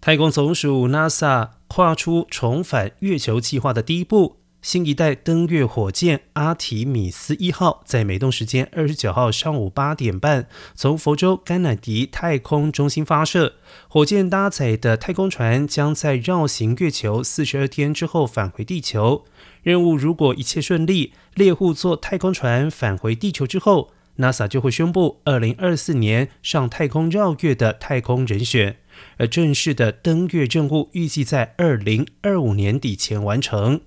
太空总署 NASA 跨出重返月球计划的第一步，新一代登月火箭阿提米斯一号在美东时间二十九号上午八点半从佛州甘乃迪太空中心发射。火箭搭载的太空船将在绕行月球四十二天之后返回地球。任务如果一切顺利，猎户座太空船返回地球之后，NASA 就会宣布二零二四年上太空绕月的太空人选。而正式的登月任务预计在二零二五年底前完成。